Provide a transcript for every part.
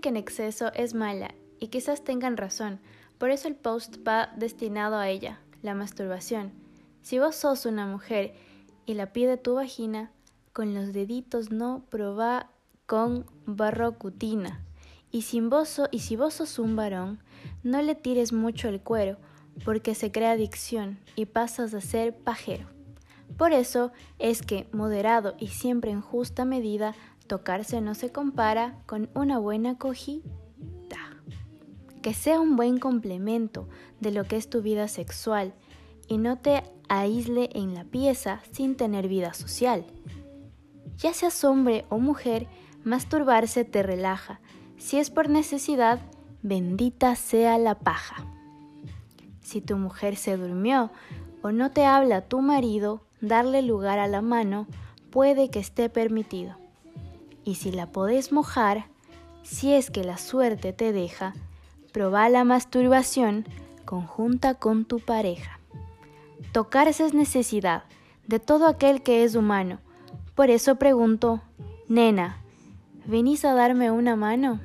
Que en exceso es mala y quizás tengan razón, por eso el post va destinado a ella, la masturbación. Si vos sos una mujer y la pide tu vagina, con los deditos no probá con barrocutina. Y, sin vos y si vos sos un varón, no le tires mucho el cuero, porque se crea adicción y pasas a ser pajero. Por eso es que, moderado y siempre en justa medida, tocarse no se compara con una buena cogida. Que sea un buen complemento de lo que es tu vida sexual y no te aísle en la pieza sin tener vida social. Ya seas hombre o mujer, masturbarse te relaja. Si es por necesidad, bendita sea la paja. Si tu mujer se durmió o no te habla tu marido, darle lugar a la mano puede que esté permitido. Y si la podés mojar, si es que la suerte te deja, proba la masturbación conjunta con tu pareja. Tocarse es necesidad de todo aquel que es humano. Por eso pregunto, nena, ¿venís a darme una mano?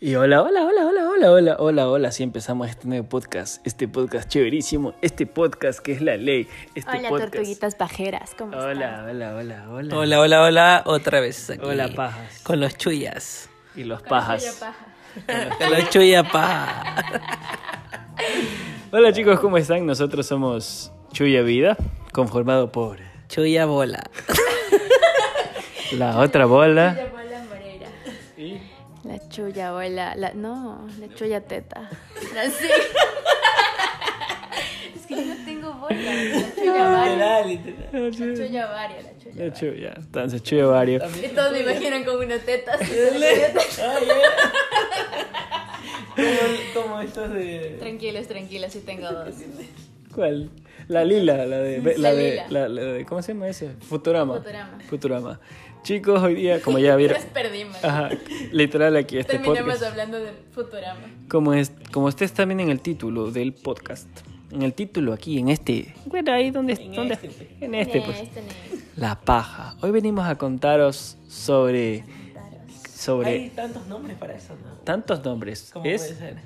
Y hola, hola, hola, hola, hola, hola, hola, hola. Así empezamos este nuevo podcast, este podcast chéverísimo, este podcast que es la ley. Este Hola, podcast. tortuguitas pajeras, ¿cómo Hola, están? hola, hola, hola. Hola, hola, hola, otra vez aquí. Hola, pajas. Con los chuyas. Y los pajas. Con los chuya paja. Hola chicos, ¿cómo están? Nosotros somos Chuya Vida, conformado por Chuya bola. la otra bola. La chulla bola, la, no, la chulla teta. Así. es que yo no tengo bola. La chulla varia. La chulla varia, la chulla la Chuya, entonces Chuya Vario. Y todos me imaginan con una teta. así. Como estos de. Tranquilos, tranquilos, sí tengo dos. ¿Cuál? La lila, la de, la La de, lila. la, la de, ¿cómo se llama ese? Futurama. Futurama. Futurama. Chicos, hoy día, como ya vieron, Nos perdimos. ajá, literal aquí este Terminamos podcast. hablando de Futurama. Como, es, como ustedes viendo en el título del podcast, en el título aquí, en este, bueno, ahí donde, donde en este, pues, Este ni- la paja. Hoy venimos a contaros sobre, sobre Hay tantos nombres para eso, ¿no? tantos nombres. ¿Cómo Es puede ser?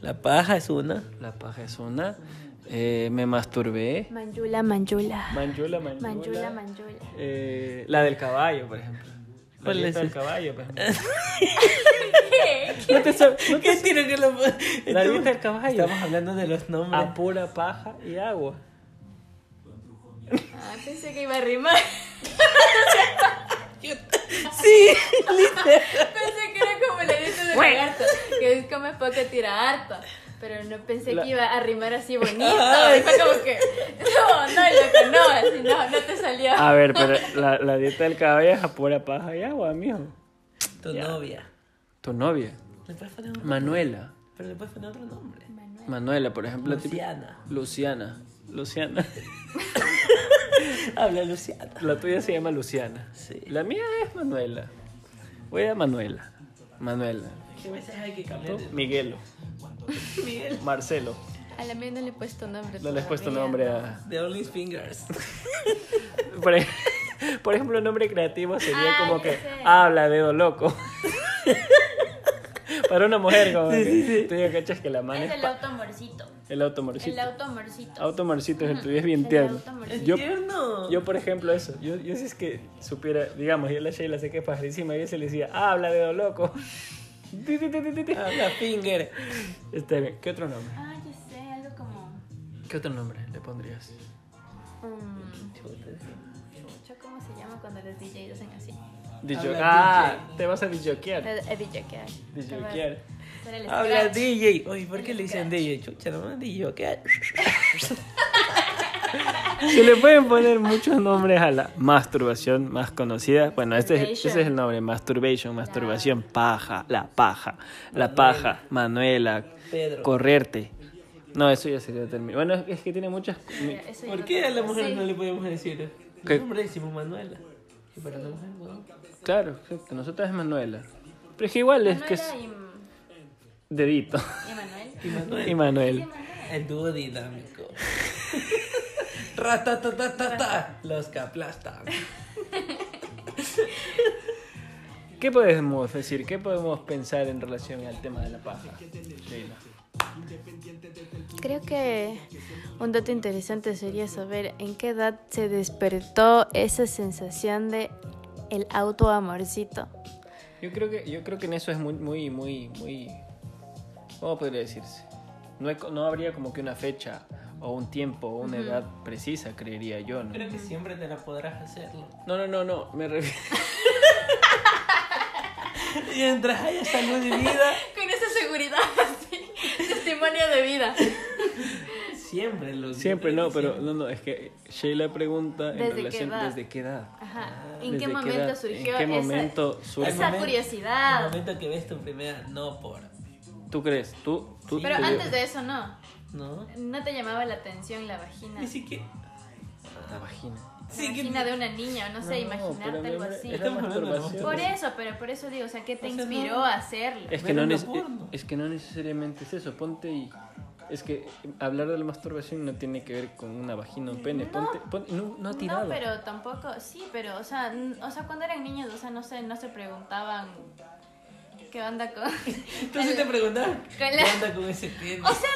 La paja es una. la paja es una, eh, me masturbé, Manjula, manjula. manjula, manjula, Manjula, manjula. eh, la del caballo, por ejemplo. La ¿Cuál dieta es del caballo, por ejemplo. ¿No te no te ¿Qué tiene que lo.? La dieta del caballo. Estamos hablando de los nombres. A pura paja y agua. Ah, pensé que iba a rimar. Sí, Pensé que era como la dieta de lagarto, que es come poco, tira harto. Pero no pensé La- que iba a rimar así bonito. Y fue como que, no, no, loco, no, así no, no te salió. A ver, pero la, la dieta del caballo es a pura paja y agua, mijo. Tu novia. Tu novia, Le puedes poner un Manuela. Pero le puedes poner otro nombre. Manuela, por ejemplo. Luciana. Luciana. Luciana. Habla Luciana. La tuya se llama Luciana. Sí. La mía es Manuela. Voy a Manuela. Manuela. A veces hay que cambiar. Miguelo. Miguel. Marcelo. A la mía no le he puesto nombre. No le has puesto nombre a. The Only Fingers. Por, ej- por ejemplo, un nombre creativo sería Ah, como ya que sé. habla dedo loco. Para una mujer, como que tú ya cachas que la man Es es el pa- automorcito. el automorcito. El automorcito. Automorcito es el tuyo, es bien El tierno. automorcito. Yo, tierno. yo, por ejemplo, eso. Yo, yo si es que supiera, digamos, yo a la Sheila sé que es pajarísima, yo se le decía, habla dedo loco. Ti, ti, ti, ti, ti, ti. Habla Finger. Está bien. ¿Qué otro nombre? Ah, ya sé, algo como. ¿Qué otro nombre le pondrías? Um, chucha, ¿Cómo se llama cuando los DJs hacen así? Habla ah, DJ. te vas a disjoquear. Eh, eh, DJkear. Disjoquear. El Habla. DJ. Oye, ¿por qué le dicen DJ? Chucha, no DJ. Se le pueden poner muchos nombres a la masturbación más conocida. Bueno, este es, ese es el nombre, masturbation, masturbación, paja, la paja, la paja, Manuela, Pedro. correrte. No, eso ya sería término. Bueno, es que tiene muchas... ¿Por qué a la mujer Sí. no le podemos decir? ¿Qué? El nombre decimos Manuela. Y para la mujer, bueno. Claro, exacto, nosotros es Manuela. Pero es que igual es que es Manuela y, dedito. y Manuel. Y Manuel. Y Manuel. El dúo dinámico. Ratatatatata. Los que aplastan. ¿Qué podemos decir? ¿Qué podemos pensar en relación al tema de la paja? Sheila? Creo que un dato interesante sería saber en qué edad se despertó esa sensación de el autoamorcito. Yo creo que yo creo que en eso es muy muy muy muy ¿cómo podría decirse? No, hay co- no habría como que una fecha o un tiempo o una edad precisa, creería yo, ¿no? Creo que siempre te la podrás hacerlo. No, no, no, no, me refiero Mientras haya salud y vida, Con esa seguridad, testimonio de vida. siempre lo Siempre no, pero no, no, es que Sheila pregunta en ¿Desde qué relación edad? desde qué edad. Ajá. ¿En ¿Desde qué qué momento edad? surgió ¿En qué esa, momento surge? esa momen- curiosidad? El momento que ves tu primera, no por. ¿Tú crees? ¿Tú? tú Pero tú- antes de eso no. ¿No? ¿No te llamaba la atención la vagina? Ni siquiera. La vagina. La Sí, que- vagina de una niña, o no sé, No, pero imaginarte algo así. es Estamos. Por eso, pero por eso digo, o sea, ¿qué te O sea, inspiró no. a hacerlo? Es que, no porno. es que no necesariamente es eso, ponte y... Es que hablar de la masturbación no tiene que ver con una vagina o un pene. No. Ponte, pon- no, no ha tirado. No, pero tampoco, sí, pero, o sea, n- o sea, cuando eran niños, o sea, no sé, no se preguntaban qué onda con... Entonces te preguntabas, Con ¿qué la- onda con ese pene? O sea,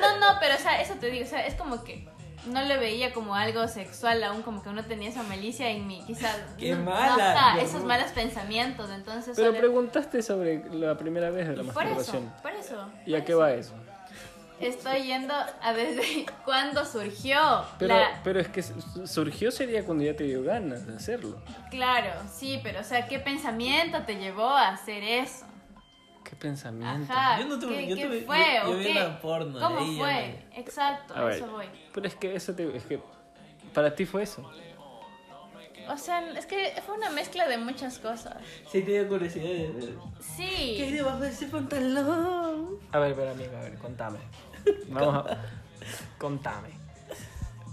no, no, no, pero, o sea, eso te digo, o sea, es como que no le veía como algo sexual aún, como que uno tenía esa malicia en mí, quizás. ¡Qué no, mala! esos malos pensamientos, entonces... Pero solo- preguntaste sobre la primera vez de la por eso, masturbación. por eso. ¿Y a por qué eso. va eso? Estoy yendo a desde cuándo surgió Pero, la... pero es que su- surgió sería cuando ya te dio ganas de hacerlo. Claro, sí, pero, o sea, ¿qué pensamiento te llevó a hacer eso? ¿Qué pensamiento? Ajá, Yo no tuve- ¿qué, yo qué tuve- fue yo- yo o vi qué? una porno ¿Cómo ya fue? Exacto, A ver, eso voy. pero es que eso te, es que para ti fue eso. O sea, es que fue una mezcla de muchas cosas. Sí, te dio curiosidad de ver. ¿Qué hay Sí. debajo de ese pantalón? A ver, pero amigo, a ver, contame. Vamos a contame.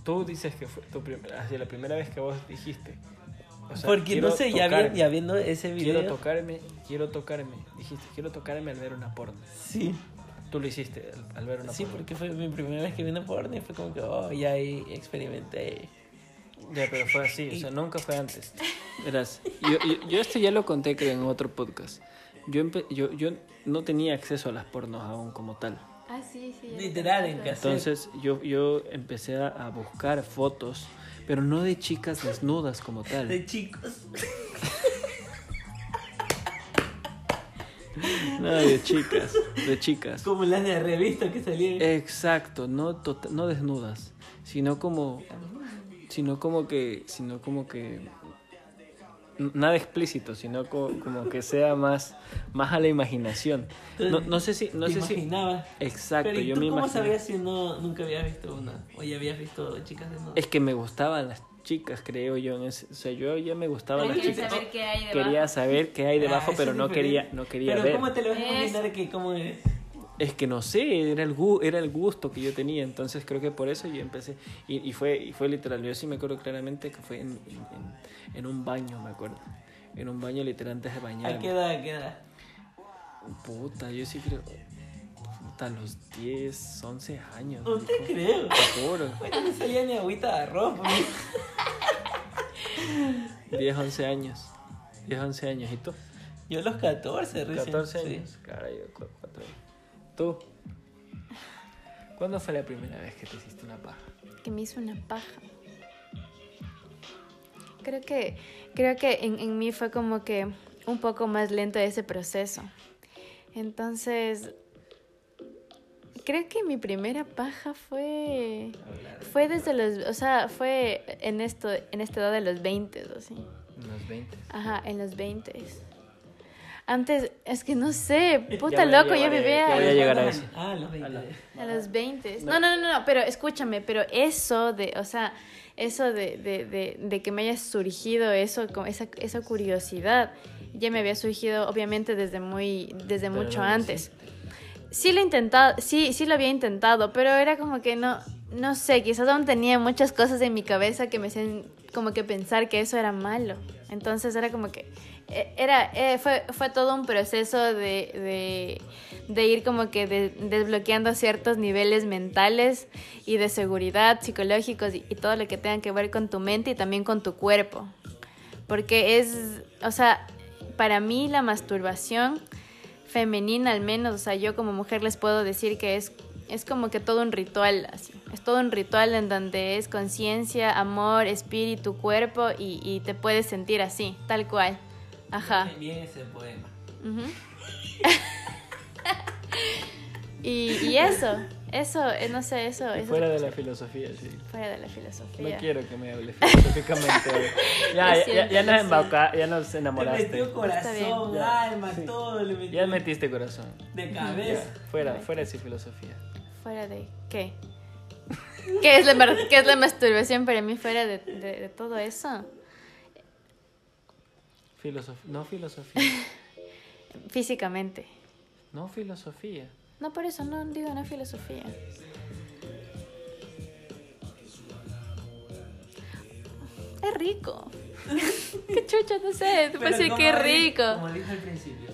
Tú dices que fue tu prim- así, la primera vez que vos dijiste. O sea, Porque quiero no sé, ya, vi- tocarme, ya viendo ese video. Quiero tocarme, quiero tocarme. Dijiste, quiero tocarme al ver una porno. Sí. Tú lo hiciste al, al ver una Sí, porno. porque fue mi primera vez que vi una porno y fue como que, oh, ya ahí experimenté. Ya, pero fue así, o sea, nunca fue antes. Verás, yo, yo, yo esto ya lo conté creo en otro podcast. Yo, empe- yo, yo no tenía acceso a las pornos aún como tal. Ah, sí, sí. Literal, te en casa. Entonces yo, yo empecé a buscar fotos, pero no de chicas desnudas como tal. De chicos. No, de chicas, de chicas. Como las de revista que salían. Exacto, no, tota- no desnudas, sino como, sino como que, sino como que, nada explícito, sino co- como, que sea más, más a la imaginación. No, no sé si, no ¿Te sé si, imaginabas? exacto, Pero ¿y yo tú me cómo sabías si no, nunca habías visto una? O ya habías visto chicas desnudas. Es que me gustaban las chicas, creo yo. En ese, o sea, yo ya me gustaban las chicas. saber qué hay debajo. Quería saber qué hay debajo, Ah, pero no diferente. quería, no quería Pero ver. ¿cómo te lo vas a Es- imaginar que cómo es? Es que no sé, era el, era el gusto que yo tenía, entonces creo que por eso yo empecé. Y, y fue, y fue literal, yo sí me acuerdo claramente que fue en, en- en- un baño, me acuerdo. En un baño literal antes de ¿A qué bañarme. edad? ¿A qué edad? Puta, yo sí creo. A los 10, 11 años. No te creo. Te juro. Bueno, no salía ni agüita de arroz. pues. 10, 11 años. 10, 11 años. ¿Y tú? Yo a los 14 recién. 14 sí. años. Yo cu- cuatro años. ¿Tú? ¿Cuándo fue la primera vez que te hiciste una paja? que me hizo una paja. Creo que, creo que en, en mí fue como que un poco más lento ese proceso. Entonces, creo que mi primera paja fue, fue desde los, o sea, fue en esto, en esta edad de los 20 o así. Unos 20. Ajá, en los 20 Antes, es que no sé, puta Ya a loco, yo a- vivía... ya voy a llegar a eso. Ah, los 20. A A los 20. No. No, no, no, pero escúchame, pero eso de, o sea, eso de, de, de, de que me haya surgido eso, esa, esa curiosidad, ya me había surgido obviamente desde muy, desde mucho antes. Sí lo he intentado, sí, sí lo había intentado, pero era como que no, no sé, quizás aún tenía muchas cosas en mi cabeza que me hacían como que pensar que eso era malo. Entonces era como que eh, era eh, fue, fue todo un proceso de, de, ir como que de- desbloqueando ciertos niveles mentales y de seguridad psicológicos y, y todo lo que tenga que ver con tu mente y también con tu cuerpo. Porque es, o sea, para mí la masturbación femenina al menos, o sea, yo como mujer les puedo decir que es, es como que todo un ritual, así. Es todo un ritual en donde es conciencia, amor, espíritu, cuerpo y, y te puedes sentir así, tal cual. Ajá. Bien ese poema. Ujú. y, y eso, eso, eh, no sé, eso es Fuera de la filosofía, sí. fuera de la No filosofía. quiero que me hable filosóficamente. ya, ya, ya, ya nos embauca- ya nos enamoraste. metió Está corazón, alma, Sí. todo le metió. Ya metiste corazón. De Ya, cabeza. fuera, fuera de esa filosofía. ¿Fuera de qué? ¿Qué es la, qué es la masturbación para mí fuera de, de- de todo eso? Filosof- no filosofía. Físicamente. No filosofía. No, por eso no digo no filosofía. Es rico. Qué chucha, no sé. Te puedo decir que es rico. Como dije al principio.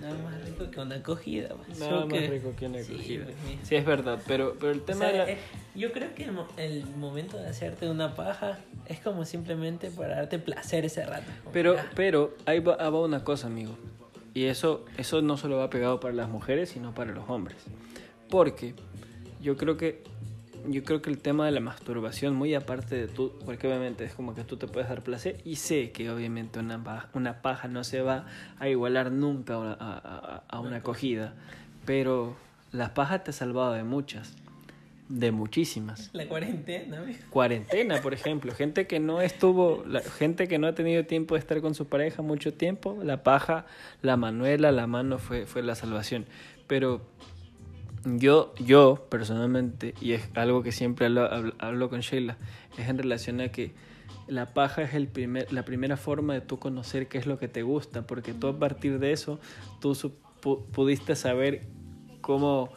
Nada más rico que una acogida. pues. Nada Yo más que- rico que una Sí, acogida. pues, mira. Sí, es verdad, pero, pero el O tema sea, de la... eh, yo creo que el, el momento de hacerte una paja es como simplemente para darte placer ese rato. Pero, ah, pero ahí va, va una cosa, amigo. Y eso, eso no solo va pegado para las mujeres, sino para los hombres. Porque yo creo que yo creo que el tema de la masturbación, muy aparte de tú, porque obviamente es como que tú te puedes dar placer y sé que obviamente una, pa- una paja no se va a igualar nunca a, una- a- a- a una acogida, pero la paja te ha salvado de muchas, de muchísimas La cuarentena, amigo. cuarentena, por ejemplo, gente que no estuvo, la gente que no ha tenido tiempo de estar con su pareja mucho tiempo, la paja, la manuela, la mano fue, fue la salvación. Pero yo, yo personalmente, y es algo que siempre hablo, hablo, hablo con Sheila, es en relación a que la paja es el primer, la primera forma de tú conocer qué es lo que te gusta, porque tú a partir de eso, tú pudiste saber cómo,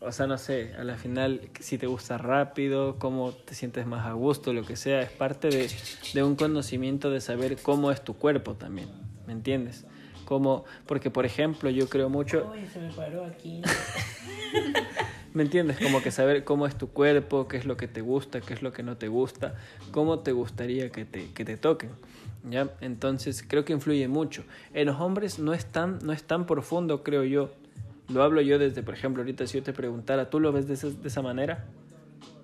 o sea, no sé, a la final si te gusta rápido, cómo te sientes más a gusto, lo que sea, es parte de un conocimiento de saber cómo es tu cuerpo también, ¿me entiendes? Como, porque por ejemplo yo creo mucho, se me paró aquí. ¿Me entiendes? Como que saber cómo es tu cuerpo, qué es lo que te gusta, qué es lo que no te gusta, cómo te gustaría que te, que te toquen. ¿Ya? Entonces creo que influye mucho. En los hombres no es, tan, no es tan profundo, creo yo. Lo hablo yo desde, por ejemplo, ahorita si yo te preguntara, ¿tú lo ves de esa, de esa manera?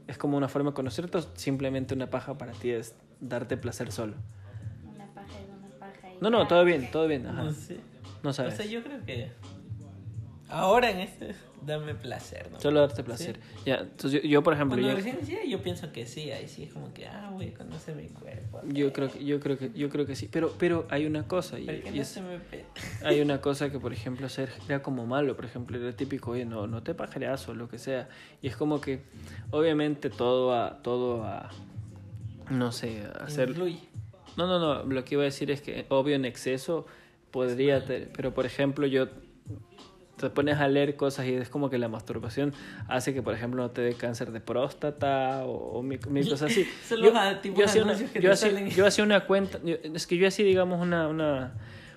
¿Es como una forma de conocerte o simplemente una paja para ti es darte placer solo? No, no, todo bien, todo bien. Ajá. No sé. No O sabes. sea, yo creo que ahora en este, dame placer, ¿no? Solo darte placer. Ya, entonces yo, yo, por ejemplo, Cuando yo- recién decía, yo pienso que sí, ahí sí es como que, ah, voy a conocer mi cuerpo. Yo creo que, yo creo que, yo creo que sí. Pero, pero hay una cosa y, y no es- se me hay una cosa que por ejemplo ser era como malo, por ejemplo era típico, oye no, no te pajareas o lo que sea. Y es como que obviamente todo a, todo a, no sé, a hacer. influye. No, no, no. Lo que iba a decir es que obvio en exceso podría, te- pero por ejemplo yo te pones a leer cosas y es como que la masturbación hace que, por ejemplo, no te dé cáncer de próstata o, o mil, mil cosas así. Yo, yo hacía una, yo hacía- salen. yo hacía una cuenta, yo- es que yo hacía, digamos, una, una,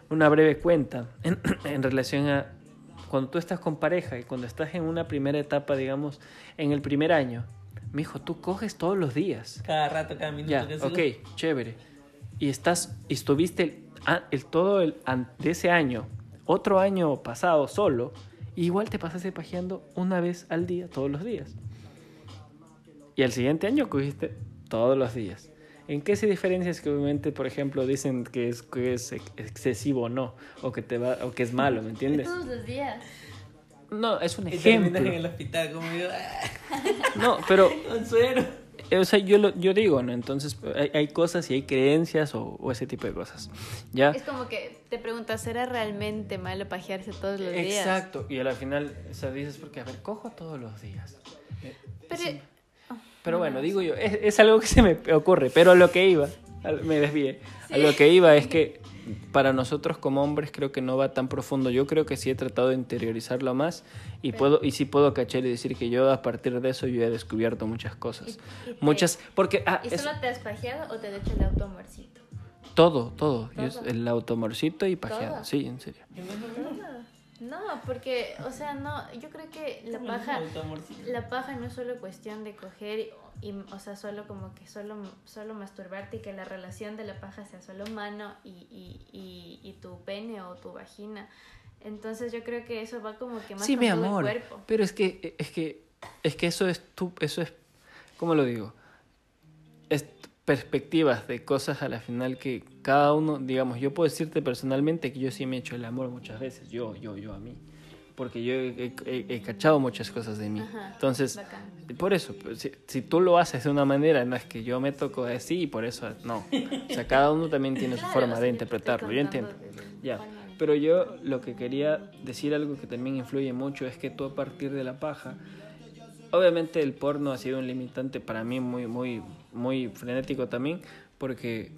una breve cuenta en, en relación a cuando tú estás con pareja y cuando estás en una primera etapa, digamos, en el primer año. Mi hijo, tú coges todos los días. Cada rato, cada minuto. Ya, que ok, chévere. Y estás, y estuviste el, a- el todo el de ese año, otro año pasado solo, igual te pasaste pajeando una vez al día, todos los días. Y el siguiente año cogiste todos los días. ¿En qué se diferencia? Es que obviamente, por ejemplo, dicen que es, que es ex- excesivo o no, o que, te va, o que es malo, ¿me entiendes? Todos los días. No, es un ejemplo. en el hospital como yo, ah, No, pero con suero. Eh, O sea, yo, lo, yo digo, ¿no? Entonces hay, hay cosas y hay creencias o, o ese tipo de cosas. ¿Ya? Es como que te preguntas, ¿será realmente malo pajearse todos los días? Exacto. Y al final, o sea, dices, porque, a ver, cojo todos los días. Eh, Pero, sí. oh, Pero no, bueno, no, digo yo, es, es algo que se me ocurre, pero a lo que iba, me desvié, a lo que iba es que para nosotros como hombres creo que no va tan profundo. Yo creo que sí he tratado de interiorizarlo más y puedo y sí puedo cachar y decir que yo a partir de eso yo he descubierto muchas cosas. Y- y Muchas, porque ah, ¿Y es- solo te has pajeado o te has hecho el autoamorcito? todo, todo, Yo- Todo. el automorcito y pajeado, Todo. sí, en serio. No porque, o sea, no, yo creo que la paja, la paja no es solo cuestión de coger y, o sea, solo como que solo, solo masturbarte y que la relación de la paja sea solo mano y, y, y, y tu pene o tu vagina. Entonces yo creo que eso va como que más Sí, con mi todo el amor. cuerpo. Pero es que, es que, es que eso es tu, eso es, ¿cómo lo digo? Perspectivas de cosas a la final que cada uno, digamos, yo puedo decirte personalmente que yo sí me he hecho el amor muchas veces, yo, yo, yo a mí. Porque yo he, he- he cachado muchas cosas de mí. Ajá, Entonces, bacán. por eso, pues, si, si tú lo haces de una manera, no es que yo me toco así y por eso, no. O sea, cada uno también tiene su Claro, forma o sea, de interpretarlo, yo entiendo. Ya, forma pero yo lo que quería decir algo que también influye mucho es que tú a partir de la paja, obviamente el porno ha sido un limitante para mí muy, muy, muy frenético también, porque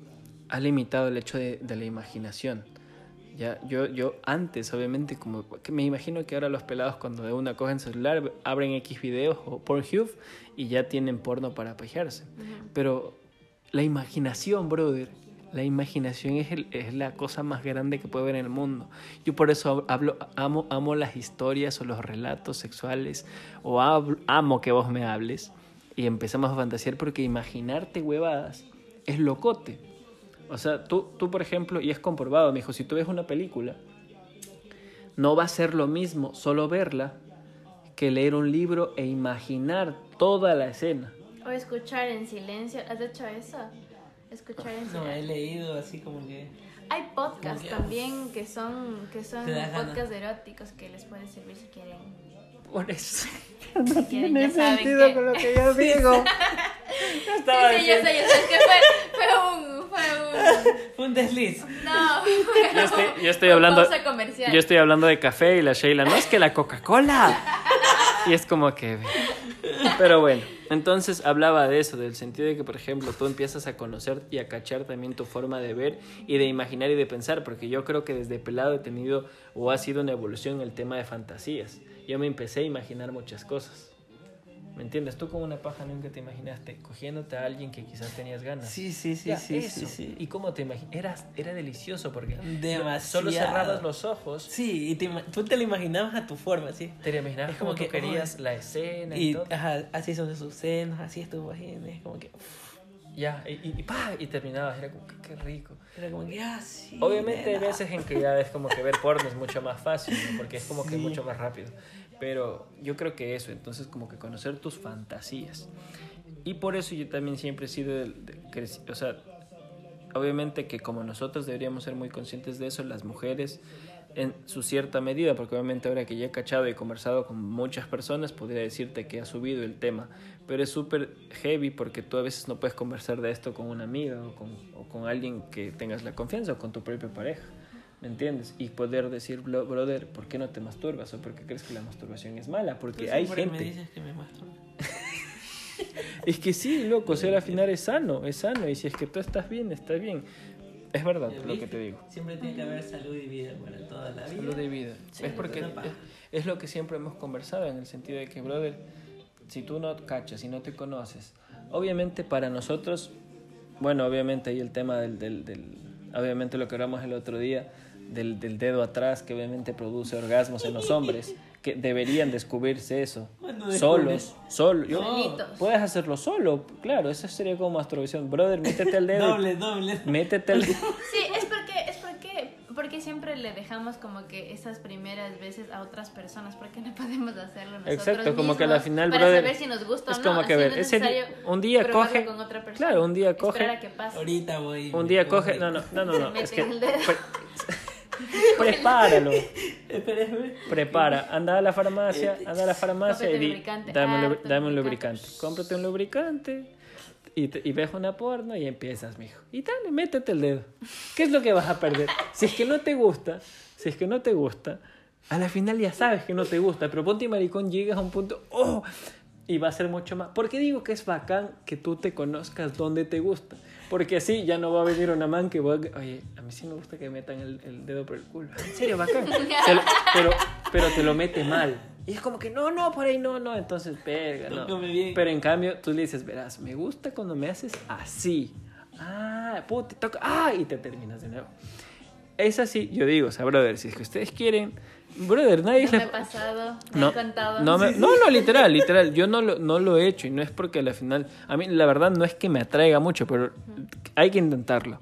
ha limitado el hecho de, de la imaginación. Ya, yo, yo antes, obviamente, como que me imagino que ahora los pelados cuando de una cogen celular, abren X videos o Pornhub y ya tienen porno para pajearse. Pero la imaginación, brother, la imaginación es, el- es la cosa más grande que puede haber en el mundo. Yo por eso hablo, amo, amo las historias o los relatos sexuales, o hablo- amo que vos me hables y empezamos a fantasear porque imaginarte huevadas es locote. O sea, tú, tú por ejemplo, y es comprobado, me dijo, si tú ves una película, no va a ser lo mismo solo verla que leer un libro e imaginar toda la escena. O escuchar en silencio. ¿Has hecho eso? Escuchar en No, he silencio. leído así como que. Hay podcasts también que son, que son podcasts eróticos que les puede servir si quieren. Por eso. Quieren, ya saben que... lo que yo digo. Sí, sí, yo sé, yo sé. Es que fue, fue un... Fue un... Desliz. No. Yo estoy, yo estoy Fue hablando. Yo estoy hablando de café y la Sheila, no es que la Coca-Cola. Y es como que. Pero bueno, entonces hablaba de eso, del sentido de que, por ejemplo, tú empiezas a conocer y a cachar también tu forma de ver y de imaginar y de pensar, porque yo creo que desde pelado he tenido o ha sido una evolución el tema de fantasías. Yo me empecé a imaginar muchas cosas. ¿Me entiendes? Tú con una paja nunca te imaginaste cogiéndote a alguien que quizás tenías ganas. Sí, sí, sí, Ya, sí, eso. sí, sí. ¿Y cómo te imaginas? Era, era delicioso porque Demasiado. solo cerrabas los ojos, Sí, y te tú te lo imaginabas a tu forma, sí. te lo imaginabas Es como como que que, querías la escena y, Y todo. ajá, así son sus senos, así es tu vagina, es como que. Ya, y, y, y pa, y terminabas, era como que qué rico. era como que, ah, sí. Obviamente hay veces en que ya es como que ver porno es mucho más fácil, ¿no? porque es como que Sí. mucho más rápido. Pero yo creo que eso, entonces como que conocer tus fantasías. Y por eso yo también siempre he sido, del creci- o sea, obviamente que como nosotros deberíamos ser muy conscientes de eso, las mujeres en su cierta medida, porque obviamente ahora que ya he cachado y conversado con muchas personas, podría decirte que ha subido el tema, pero es súper heavy porque tú a veces no puedes conversar de esto con una amiga o con, o con alguien que tengas la confianza o con tu propia pareja, ¿me entiendes? Y poder decir, "Bro- brother, ¿por qué no te masturbas? ¿O por qué crees que la masturbación es mala? Porque hay siempre gente... me dices que me. Es que sí, loco, o sea, al final es sano, es sano, y si es que tú estás bien, estás bien. Es verdad ¿Ya lo que te digo. Siempre tiene que haber salud y vida para toda la vida. Salud de vida. Sí, es porque es, es lo que siempre hemos conversado en el sentido de que, brother, si tú no cachas y no te conoces, obviamente para nosotros, bueno, obviamente hay el tema del, del, del- obviamente lo que hablamos el otro día, del, del dedo atrás que obviamente produce orgasmos en los hombres, que deberían descubrirse eso. Solos, solo. Yo, puedes hacerlo solo, claro, eso sería como masturbación. Brother, métete el dedo. Doble, doble. Métete el Sí, es porque, es porque, porque siempre le dejamos como que esas primeras veces a otras personas, porque no podemos hacerlo nosotros Exacto, como que a la mismos final, para brother, saber si nos gusta es o no. como que, así ver, no es ese día- necesario un día coge- con otra persona. claro, un día coge- a que pase. Ahorita voy. Un día coge, coge. no, no, no, no, no, es que prepáralo, prepara, anda a la farmacia, anda a la farmacia y di, dame un, lubri- harto dame un lubricante. lubricante, cómprate un lubricante y, te- y ves una porno y empiezas, mijo, y dale, métete el dedo, ¿qué es lo que vas a perder? Si es que no te gusta, si es que no te gusta, a la final ya sabes que no te gusta, pero ponte maricón, llegas a un punto, oh, y va a ser mucho más. ¿Por qué digo que es bacán que tú te conozcas dónde te gusta? Porque así ya no va a venir una man que va a... Oye, a mí sí me gusta que me metan el, el dedo por el culo. En serio, bacán. Lo- pero, pero te lo mete mal. Y es como que no, no, por ahí no, no. Entonces, verga, no. Pero en cambio, tú le dices, verás, me gusta cuando me haces así. Ah, puta, te toca. Ah, y te terminas de nuevo. Es así, yo digo, o sea, brother, si es que ustedes quieren, brother, nadie No les... me he pasado, me No, contado. no, me- no, no, literal, literal. Yo no lo, no lo he hecho y no es porque al final, a mí la verdad no es que me atraiga mucho, pero hay que intentarlo.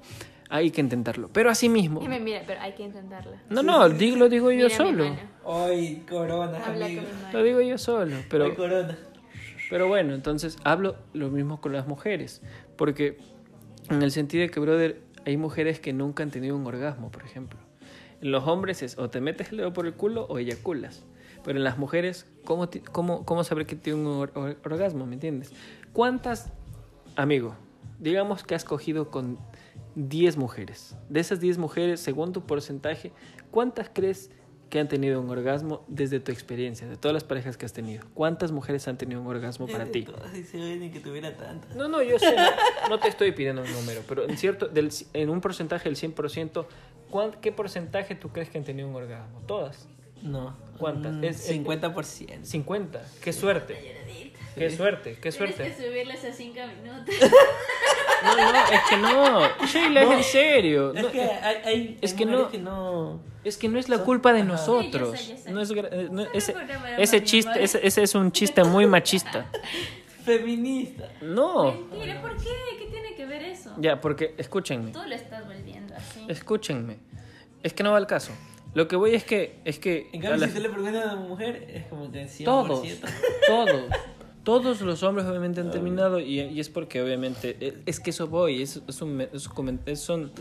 Hay que intentarlo. Pero así mismo. Y me mira, pero hay que intentarlo. No, no, digo, lo digo yo Mira mi solo. Hoy corona, amigo. Lo digo yo solo. Pero, Hoy corona. pero bueno, entonces hablo lo mismo con las mujeres. Porque en el sentido de que, brother, hay mujeres que nunca han tenido un orgasmo, por ejemplo. En los hombres es o te metes el dedo por el culo o eyaculas. Pero en las mujeres, ¿cómo, cómo, cómo saber que tiene un or- or- orgasmo? ¿Me entiendes? ¿Cuántas, amigo, digamos que has cogido con 10 mujeres? De esas 10 mujeres, según tu porcentaje, ¿cuántas crees que han tenido un orgasmo desde tu experiencia, de todas las parejas que has tenido? ¿Cuántas mujeres han tenido un orgasmo para ti? Todas y se ven que tuviera tantas. No, no, yo sé, no, no te estoy pidiendo un número, pero en cierto, del, en un porcentaje del 100%, ¿cuán- ¿qué porcentaje tú crees que han tenido un orgasmo? Todas. No. ¿Cuántas? Un Es- es- 50%. 50. Qué suerte. Qué suerte, qué suerte. subirles a 5 minutos. No, no, es que no. Sheila, es en serio. Es No, que hay, hay, es hay que no- que no. Es que no es la culpa de nosotros. Sí, yo sé, yo sé. No es gra- eh, no, ese, ese chiste, ese, ese es un chiste muy machista. Feminista. No. Mentira, ¿por qué? ¿Qué tiene que ver eso? Ya, porque escúchenme. Tú lo estás volviendo así. Escúchenme. Es que no va al caso. Lo que voy es que es que En a cambio, la- si tú le preguntas a una mujer, es como que 100%. todos, todos, todos los hombres obviamente han terminado y, y es porque obviamente eh, es que eso voy, es, es un, es son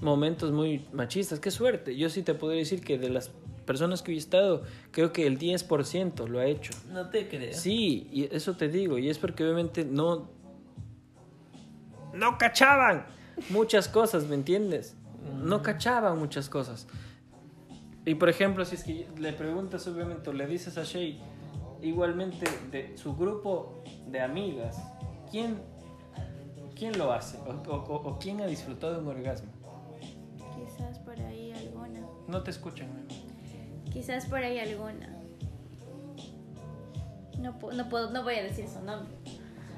momentos muy machistas. Qué suerte. Yo sí te podría decir que de las personas que he estado, creo que el 10% lo ha hecho. No te creo. Sí, y eso te digo, y es porque obviamente no no cachaban muchas cosas, ¿me entiendes? No cachaban muchas cosas. Y por ejemplo, si es que le preguntas obviamente o le dices a Shay igualmente de su grupo de amigas, ¿quién quién lo hace o, o- o- quién ha disfrutado de un orgasmo? Quizás por ahí alguna. No te escuchan. amigo. Quizás por ahí alguna. No, no puedo, no voy a decir su nombre.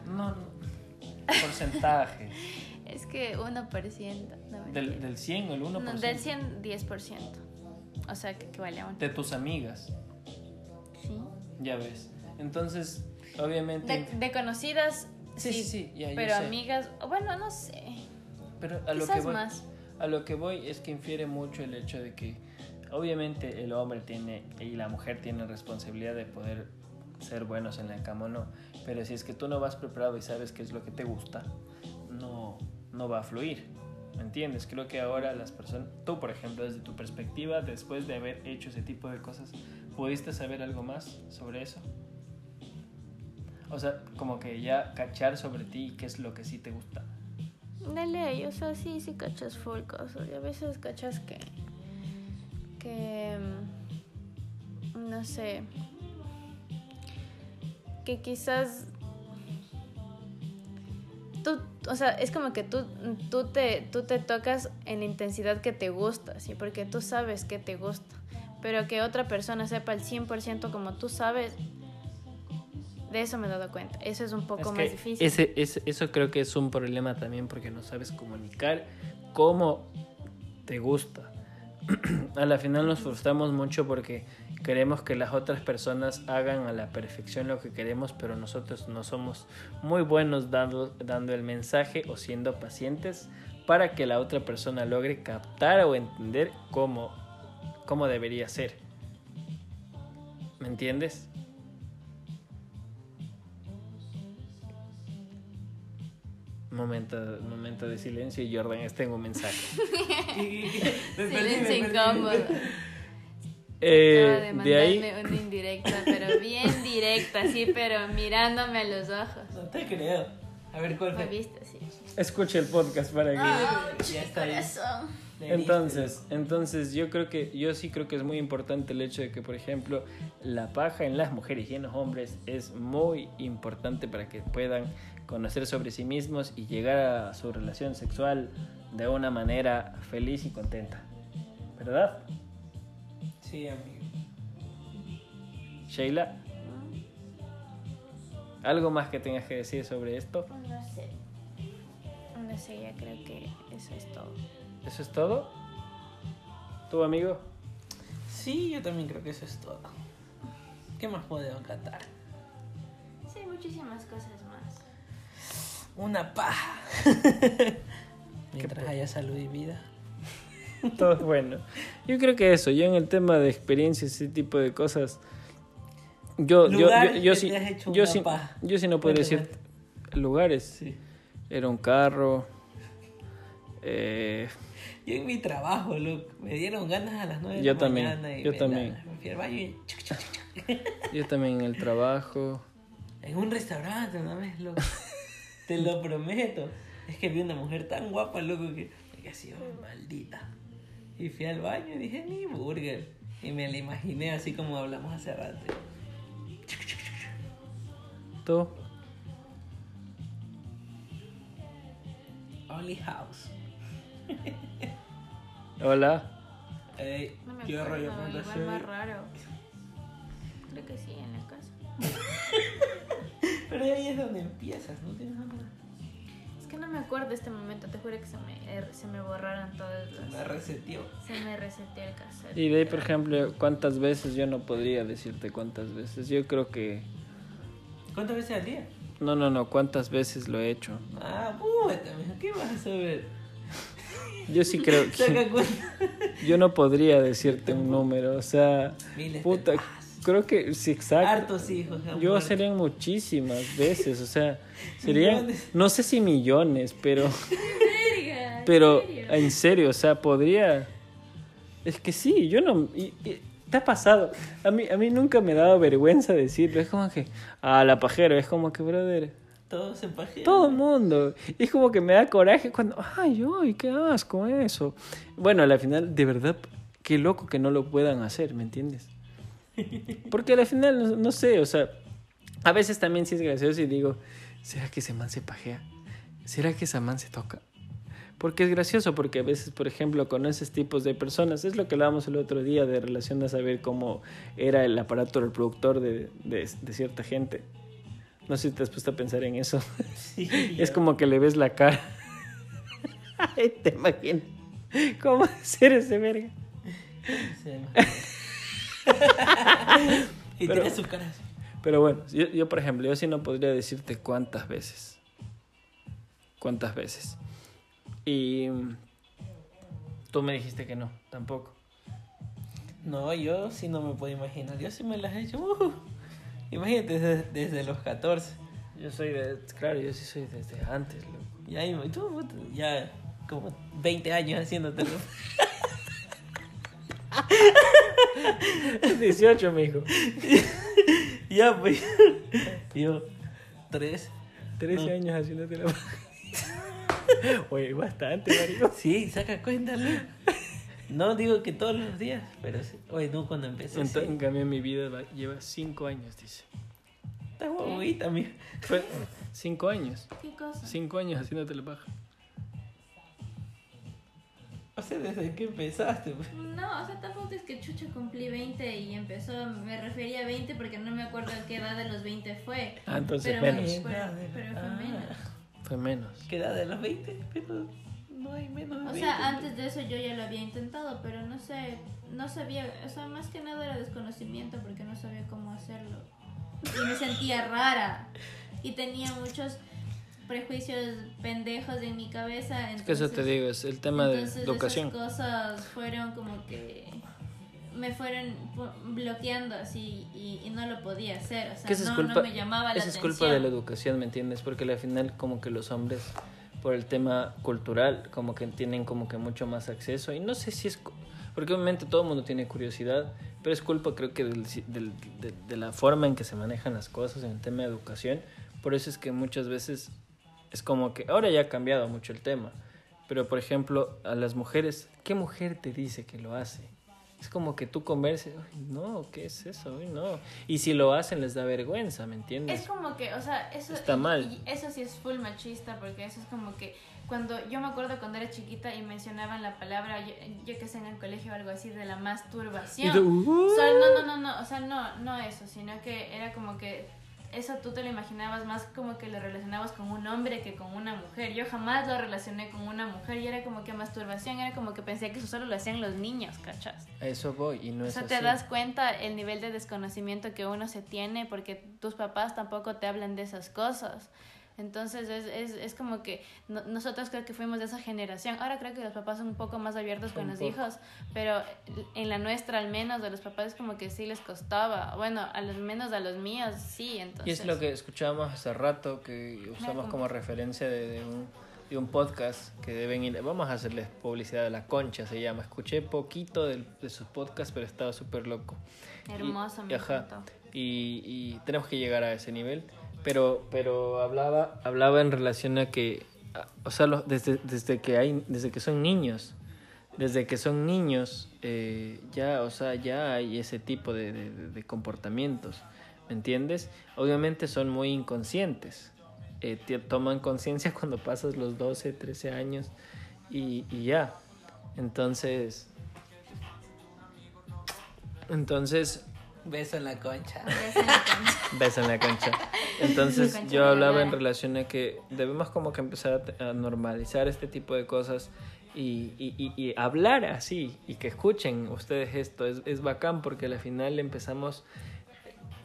No, no. Porcentaje Es que 1%. No, del, del 100 o el 1%. No, del 100, 10%. O sea, que equivale a uno. de tus amigas. Sí. Ya ves. Entonces, obviamente. De, de conocidas, Sí, sí. sí, sí, ya, yo pero sé. asumigas, bueno, no sé. pero a lo que voy, más. a lo que voy es que infiere mucho el hecho de que, obviamente, el hombre tiene y la mujer tiene responsabilidad de poder ser buenos en la cama o no. Pero si es que tú no vas preparado y sabes qué es lo que te gusta, no, no va a fluir. ¿Me entiendes? Creo que ahora las personas, tú por ejemplo, desde tu perspectiva, después de haber hecho ese tipo de cosas, ¿pudiste saber algo más sobre eso? O sea, como que ya cachar sobre ti qué es lo que sí te gusta. De ley, o sea, sí, sí cachas full cosas. Y a veces cachas que. que. mm, no sé. que quizás. Tú, o sea, es como que tú, tú, te, tú te tocas en la intensidad que te gusta, ¿sí? Porque tú sabes que te gusta. Pero que otra persona sepa el 100% como tú sabes, de eso me he dado cuenta. Eso es un poco Es más difícil. Ese, ese- eso creo que es un problema también porque no sabes comunicar cómo te gusta. a la final nos frustramos mucho porque queremos que las otras personas hagan a la perfección lo que queremos, pero nosotros no somos muy buenos dando, el mensaje o siendo pacientes para que la otra persona logre captar o entender cómo, cómo debería ser. ¿Me entiendes? Momento, momento de silencio y Jordan está en un mensaje. Silencio incómodo. Eh, Acaba de de mandarme ahí, una indirecta, pero bien directa, así, pero mirándome a los ojos. No te creo. A ver cuál ¿Me fue. viste? Sí. escuche el podcast para que... Ya está. Corazón. Entonces, entonces yo creo que yo sí creo que es muy importante el hecho de que, por ejemplo, la paja en las mujeres y en los hombres es muy importante para que puedan conocer sobre sí mismos y llegar a su relación sexual de una manera feliz y contenta. ¿Verdad? Sí, amigo. Sheila, ¿algo más que tengas que decir sobre esto? No sé. No sé, ya creo que eso es todo. ¿Eso es todo? ¿Tu amigo? Sí, yo también creo que eso es todo. ¿Qué más podemos cantar? Sí, muchísimas cosas. Una paja. Mientras haya salud y vida. Todo bueno. Yo creo que eso, yo en el tema de experiencias, ese tipo de cosas, yo, yo, yo, sí, yo sí, yo sí no Cuéntame. decir lugares. Sí. Era un carro. eh, Yo en mi trabajo, loco, me dieron ganas a las 9 de Yo la también, mañana. Y yo me también. la- me y... yo también en el trabajo. En un restaurante una vez, loco. Te lo prometo. Es que vi una mujer tan guapa, loco, que me quedé así, oh, maldita. Y fui al baño y dije, mi burger. Y me la imaginé así como hablamos hace rato. ¿Tú? Only House. Hola. Ey, No me qué acuerdo, rollo con más raro. Creo que sí, en la casa. Pero ahí es donde empiezas, ¿no tienes nada? Es que no me acuerdo de este momento, te juro que se me, er- se me borraron todas Me las... reseteó. Se me reseteó el cassette. Y de ahí, por ejemplo, ¿cuántas veces? Yo no podría decirte cuántas veces. Yo creo que... ¿Cuántas veces al día? No, no, no, ¿cuántas veces lo he hecho? Ah, puta, mijo, ¿qué vas a saber? Yo sí creo Saca que... cuenta. Yo no podría decirte un número, o sea... Miles Puta. Creo que sí, exacto. Hartos hijos. Yo muerto. serían muchísimas veces, o sea, serían, Millones. no sé si millones, pero, Verga, ¿en pero serio? en serio, o sea, podría, es que sí, yo no, y- y- te ha pasado, a mí, a mí nunca me ha dado vergüenza decirlo, es como que, ah, la pajero, es como que, brother, Todos en pajeros. todo el mundo, es como que me da coraje cuando, ay, ay, qué asco eso, bueno, al final, de verdad, qué loco que no lo puedan hacer, ¿me entiendes? Porque al final, no, no sé, o sea, a veces también sí es gracioso y digo, ¿será que ese man se pajea? ¿Será que esa man se toca? Porque es gracioso, porque a veces, por ejemplo, con esos tipos de personas, es lo que hablábamos el otro día de relación a saber cómo era el aparato reproductor de, de, de cierta gente. No sé si te has puesto a pensar en eso. Sí, Es ya. como que le ves la cara. Ay, te imaginas. ¿Cómo ser ese verga? Sí. y Pero- tiene su cara así. Pero bueno, yo, yo, por ejemplo, yo sí no podría decirte cuántas veces. Cuántas veces. Y mm, tú me dijiste que no, tampoco. No, yo sí no me puedo imaginar. Yo sí me las he hecho. uh, imagínate desde, desde los 14. Yo soy de, claro, yo sí soy desde antes, loco. Ya, tú, ya como 20 años haciéndotelo. 18, mijo. ya, pues. Yo, 3. 13 No. años haciéndote la Oye, bastante, marico. Sí, saca cuenta. No digo que todos los días, pero sí. Oye, no, cuando empecé. En, sí. en cambio, mi vida va- lleva 5 años, dice. Estás guaguita, mijo. Fue 5 años. ¿Qué cosa? 5 años haciéndote la paja. O sea, desde que empezaste, pues. No, o sea, tampoco es que Chucha cumplí 20 y empezó, me refería a 20 porque no me acuerdo a qué edad de los 20 fue. Ah, entonces Pero menos. me- pero- pero fue Ah, menos. Fue menos. ¿Qué edad de los 20? Pero no hay menos de O 20. sea, antes de eso yo ya lo había intentado, pero no sé, no sabía, o sea, más que nada era desconocimiento porque no sabía cómo hacerlo. Y me sentía rara y tenía muchos prejuicios pendejos en mi cabeza. Es que eso te entonces- digo, es el tema de entonces educación. Esas cosas fueron como que me fueron bloqueando así y, y no lo podía hacer. O sea, es no, culpa, no me llamaba la esa es atención. culpa de la educación, ¿me entiendes? Porque al final como que los hombres, por el tema cultural, como que tienen como que mucho más acceso. Y no sé si es... Porque obviamente todo el mundo tiene curiosidad, pero es culpa creo que del, del- de, de la forma en que se manejan las cosas en el tema de educación. Por eso es que muchas veces es como que ahora ya ha cambiado mucho el tema. Pero por ejemplo, a las mujeres, ¿qué mujer te dice que lo hace? Es como que tú converses, "Ay, no, ¿qué es eso? Ay, no. Y si lo hacen les da vergüenza, ¿me entiendes? Es como que, o sea, eso, Está y- mal. y eso sí es full machista, porque eso es como que cuando yo me acuerdo cuando era chiquita y mencionaban la palabra, yo, yo que sé en el colegio o algo así, de la masturbación. Y tú, "Uh". O sea, no, no, no, no, o sea, no, no eso, sino que era como que eso tú te lo imaginabas más como que lo relacionabas con un hombre que con una mujer. Yo jamás lo relacioné con una mujer y era como que masturbación, era como que pensé que eso solo lo hacían los niños, ¿cachas? A eso voy y no O es sea, te das cuenta el nivel de desconocimiento que uno se tiene porque tus papás tampoco te hablan de esas cosas. Entonces es, es, es como que no- nosotros creo que fuimos de esa generación. Ahora creo que los papás son un poco más abiertos con Un los poco. hijos, pero en la nuestra al menos de los papás es como que sí les costaba. Bueno, a los menos a los míos sí, entonces. Y es lo que escuchábamos hace rato, que usamos como- referencia de, de un, de un podcast que deben ir. Vamos a hacerles publicidad de La Concha, se llama. Escuché poquito del- de, sus podcasts, pero estaba súper loco. Hermoso, Y- me ajá. Y, y tenemos que llegar a ese nivel. Pero, pero hablaba, hablaba en relación a que, o sea, desde, desde, que hay, desde que son niños, desde que son niños, eh, ya, o sea, ya hay ese tipo de- de comportamientos, ¿me entiendes? Obviamente son muy inconscientes. Eh, te- toman conciencia cuando pasas los 12, 13 años y, y ya. Entonces, entonces Beso en la concha. La. Beso en la cancha. Entonces yo hablaba en relación a que debemos como que empezar a normalizar este tipo de cosas y, y, y- y hablar así y que escuchen ustedes esto. Es, es bacán porque al final empezamos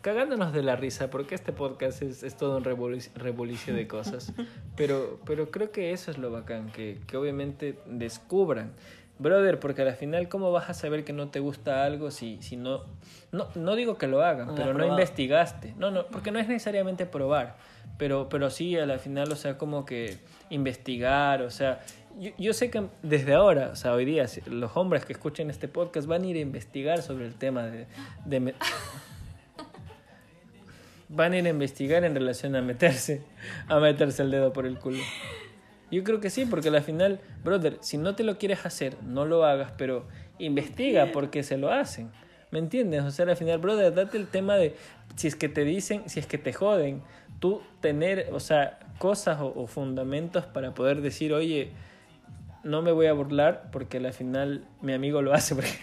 cagándonos de la risa porque este podcast es, es todo un revolu- revolucio de cosas. Pero, pero creo que eso es lo bacán, que, que obviamente descubran. Brother, porque al final, ¿cómo vas a saber que no te gusta algo si, si no, no... No digo que lo hagan, No pero no investigaste. No, no, porque no es necesariamente probar, pero, pero sí a la final, o sea, como que investigar, o sea, yo, yo sé que desde ahora, o sea, hoy día, los hombres que escuchen este podcast van a ir a investigar sobre el tema de... de van a ir a investigar en relación a meterse, a meterse el dedo por el culo. Yo creo que sí, porque al final, brother, si no te lo quieres hacer, no lo hagas, pero investiga por qué se lo hacen. ¿Me entiendes? O sea, al final, brother, date el tema de si es que te dicen, si es que te joden, tú tener, o sea, cosas o, o fundamentos para poder decir, oye, no me voy a burlar porque al final mi amigo lo hace. porque-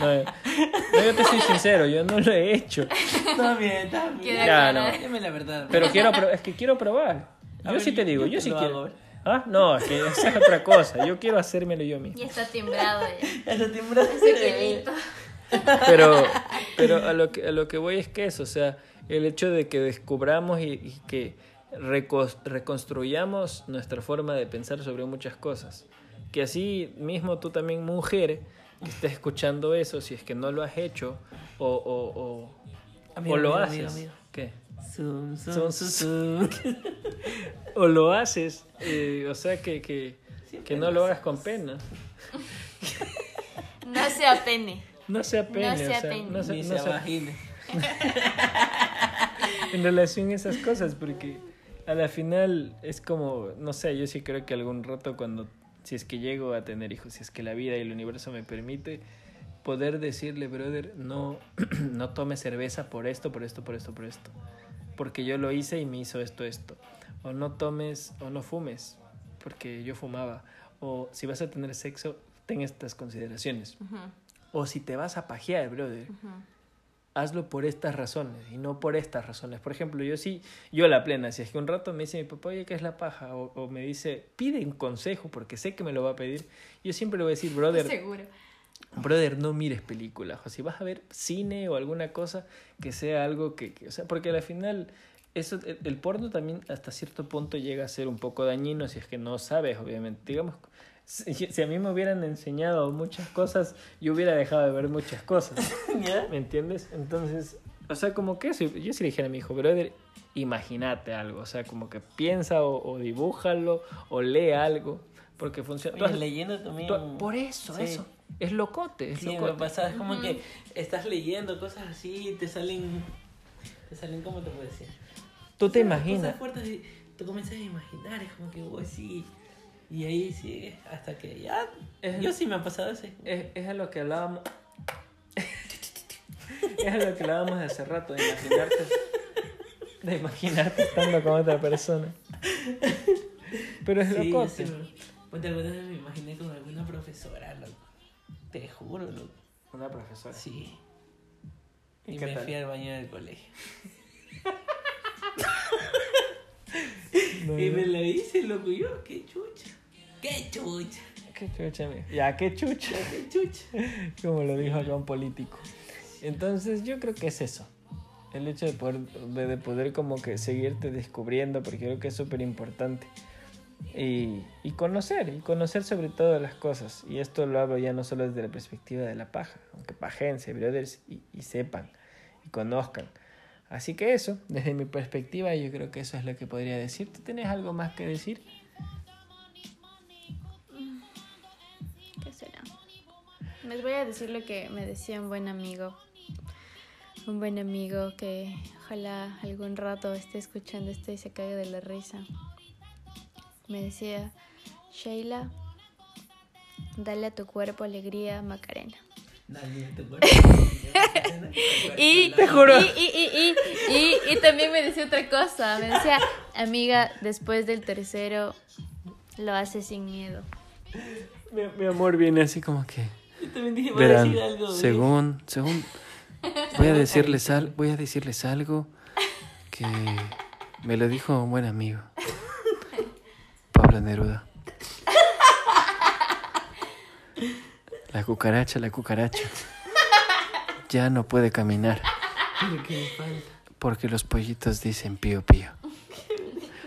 no, no, yo te soy sincero, yo no lo he hecho. Está bien, está bien. Ya, no. Dime la verdad. Pero quiero, es que quiero probar. A Yo ver, sí te yo- digo, yo sí quiero. hago. Ah, no, es que esa es otra cosa. Yo quiero hacérmelo yo mismo. Ya está timbrado ya. Eso timbró. Ese pelito. Pero, pero a lo que a lo que voy es que eso, o sea, el hecho de que descubramos y, y que reconstruyamos nuestra forma de pensar sobre muchas cosas. Que así mismo tú también, mujer, que estés escuchando eso, si es que no lo has hecho o, o, o, Amigo, o lo amigo, haces. amigo, amigo. ¿Qué? Zum, zum, zum, zum. o lo haces, eh, o sea, que, que, que no lo hagas con pena. No sea pene. No sea pena, No sea o sea, pene. no sea- Ni no se en relación a esas cosas, porque a la final es como, no sé, yo sí creo que algún rato cuando, si es que llego a tener hijos, si es que la vida y el universo me permite, poder decirle, brother, no, no tome cerveza por esto, por esto, por esto, por esto, porque yo lo hice y me hizo esto, esto, o no tomes o no fumes, porque yo fumaba, o si vas a tener sexo, ten estas consideraciones, o si te vas a pajear, brother, ujú. hazlo por estas razones y no por estas razones. Por ejemplo, yo sí, yo la plena, si es que un rato me dice mi papá, oye, ¿qué es la paja? O, o me dice, pide un consejo porque sé que me lo va a pedir. Yo siempre le voy a decir, brother, Seguro. brother, no mires películas. O si vas a ver cine o alguna cosa que sea algo que, que- o sea, porque al final eso, el, el porno también hasta cierto punto llega a ser un poco dañino si es que no sabes, obviamente. Digamos, si, si a mí me hubieran enseñado muchas cosas, yo hubiera dejado de ver muchas cosas. ¿Me entiendes? Entonces, o sea, como que eso, yo sí le dijera a mi hijo, brother, imagínate algo, o sea, como que piensa o, o dibújalo o lee algo, porque funciona. has- leyendo también. tú- por eso, Sí. eso, es locote, es Sí, me locote. pasa, es como que estás leyendo cosas así y te salen. Te salen, ¿cómo te puedo decir? Tú te imaginas, fuertes te comienzas a imaginar, es como que, oh, sí. Y ahí sigue hasta que ya. Es- Yo sí me ha pasado ese. es, es a lo que hablábamos, es a lo que hablábamos hace rato, de imaginarte, de imaginarte estando con otra persona. Pero es Sí, yo locote. sí me- Ponte alguna vez me imaginé con alguna profesora, loco. Te juro, loco. Una profesora. Sí. ¿Y Y, me tal? fui al baño del colegio. Y me lo hice, loco, yo, qué chucha. Qué chucha. Qué chucha, amigo. Ya, qué chucha. Qué chucha. Como lo dijo acá un político. Entonces, yo creo que es eso. El hecho de poder, de, de poder como que seguirte descubriendo, porque creo que es súper importante. Y, y conocer, y conocer sobre todo las cosas. Y esto lo hablo ya no solo desde la perspectiva de la paja, aunque pajense, brothers, y, y sepan, y conozcan. Así que eso, desde mi perspectiva, yo creo que eso es lo que podría decir. ¿Tú tienes algo más que decir? ¿Qué será? Les voy a decir lo que me decía un buen amigo. Un buen amigo que ojalá algún rato esté escuchando esto y se caiga de la risa. Me decía, Sheila, dale a tu cuerpo alegría, Macarena. Dale, te acuerdas. Y, Te juro. Y, y, y, y, y- y también me decía otra cosa. Me decía, amiga, después del tercero lo haces sin miedo. Mi, mi amor viene así como que... Yo también dije, voy a Verán, decir algo. según, según, voy a decirles al, voy a decirles algo que me lo dijo un buen amigo, Pablo Neruda. La cucaracha, la cucaracha, ya no puede caminar me falta. porque los pollitos dicen pío pío.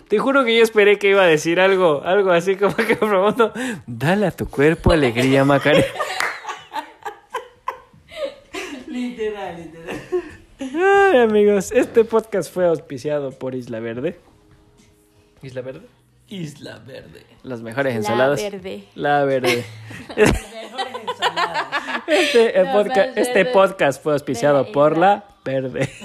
Te juro que yo esperé que iba a decir algo, algo así como que promoto, dale a tu cuerpo alegría, Macarena. Literal, literal. Ay, amigos, este podcast fue auspiciado por Isla Verde. ¿Isla Verde? Isla Verde. Las mejores ensaladas. La verde. La Verde. Este, el La podca- más este podcast fue auspiciado por. La Verde.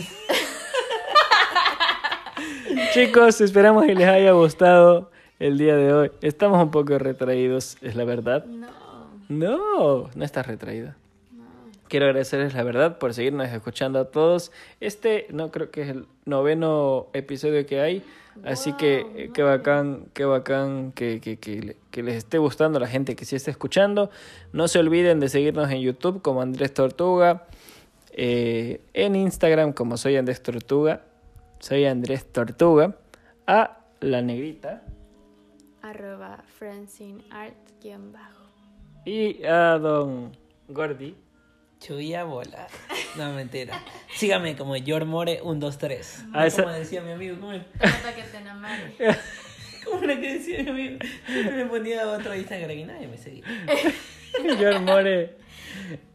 Chicos, esperamos que les haya gustado el día de hoy. Estamos un poco retraídos, es la verdad. No, No, no estás retraída. Quiero agradecerles la verdad por seguirnos escuchando a todos. Este no creo que es el noveno episodio que hay. Así que eh, qué bacán, qué bacán que, que, que, le- que les esté gustando la gente que sí está escuchando. No se olviden de seguirnos en YouTube como Andrés Tortuga. eh, en Instagram como soy Andrés Tortuga. Soy Andrés Tortuga. A la negrita. Arroba Francine Art bajo. Y a don Gordy. Chuya bola. No, mentira. Sígame como More 123. Ah, esa- Como decía mi amigo, ¿cómo era? Que te. ¿Cómo era que decía mi amigo? Me ponía otro Instagram y nadie me seguía. More.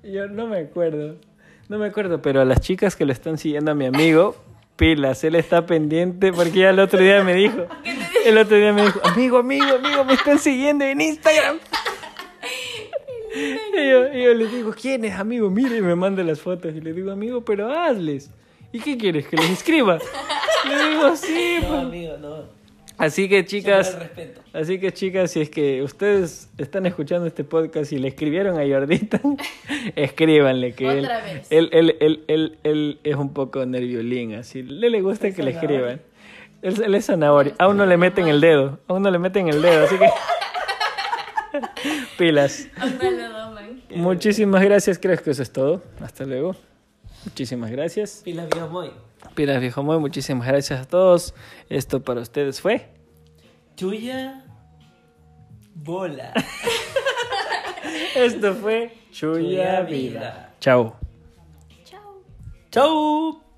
Yo no me acuerdo. No me acuerdo, pero a las chicas que lo están siguiendo a mi amigo, pilas, él está pendiente porque ya el otro día me dijo. El otro día me dijo, amigo, amigo, amigo, me están siguiendo en Instagram. Y yo, y yo le digo, ¿quién es, amigo? Mire, y me manda las fotos. Y le digo, amigo, pero hazles. ¿Y qué quieres? ¿Que les inscriba? Le digo, sí, No, pues. amigo, no. Así que, chicas. Así que chicas, si es que ustedes están escuchando este podcast y le escribieron a Jordita, escríbanle que él, Otra vez. él, él, él, él, él es un poco nerviolín, así le, le gusta que le escriban. Él, él es zanahoria, aún no le meten el dedo, aún no le meten el dedo, así que pilas. Hasta. Muchísimas gracias, creo que eso es todo. Hasta luego. Muchísimas gracias. Pilas viejo muy. Pilas viejo muy, muchísimas gracias a todos. Esto para ustedes fue. Chuya bola. Esto fue Chuya Chuya Vida. Vida. Chao. Chao. Chau.